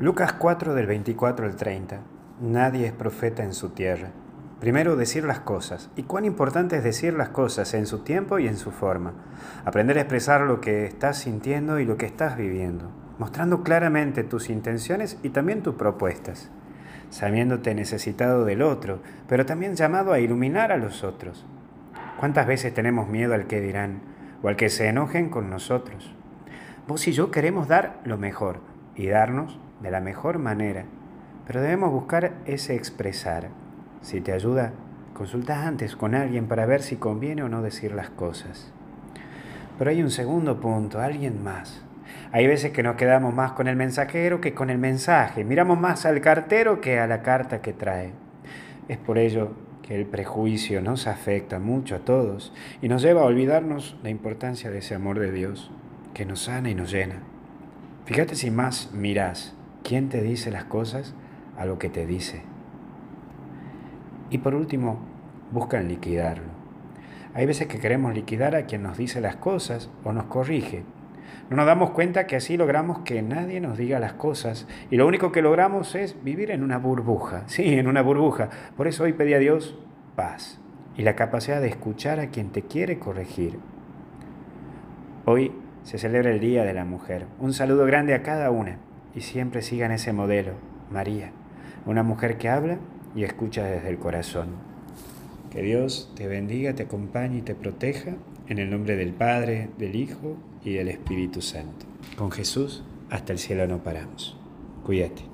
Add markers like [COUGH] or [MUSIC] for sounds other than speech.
Lucas 4 del 24 al 30. Nadie es profeta en su tierra. Primero decir las cosas. ¿Y cuán importante es decir las cosas en su tiempo y en su forma? Aprender a expresar lo que estás sintiendo y lo que estás viviendo, mostrando claramente tus intenciones y también tus propuestas, sabiéndote necesitado del otro, pero también llamado a iluminar a los otros. ¿Cuántas veces tenemos miedo al que dirán o al que se enojen con nosotros? Vos y yo queremos dar lo mejor y darnos de la mejor manera, pero debemos buscar ese expresar. Si te ayuda, consulta antes con alguien para ver si conviene o no decir las cosas. Pero hay un segundo punto, alguien más. Hay veces que nos quedamos más con el mensajero que con el mensaje, miramos más al cartero que a la carta que trae. Es por ello que el prejuicio nos afecta mucho a todos y nos lleva a olvidarnos la importancia de ese amor de Dios que nos sana y nos llena. Fíjate si más mirás quién te dice las cosas a lo que te dice. Y por último, buscan liquidarlo. Hay veces que queremos liquidar a quien nos dice las cosas o nos corrige. No nos damos cuenta que así logramos que nadie nos diga las cosas y lo único que logramos es vivir en una burbuja. [LAUGHS] Sí, en una burbuja. Por eso hoy pedí a Dios paz y la capacidad de escuchar a quien te quiere corregir. Hoy se celebra el Día de la Mujer. Un saludo grande a cada una y siempre sigan ese modelo, María, una mujer que habla y escucha desde el corazón. Que Dios te bendiga, te acompañe y te proteja en el nombre del Padre, del Hijo y del Espíritu Santo. Con Jesús hasta el cielo no paramos. Cuídate.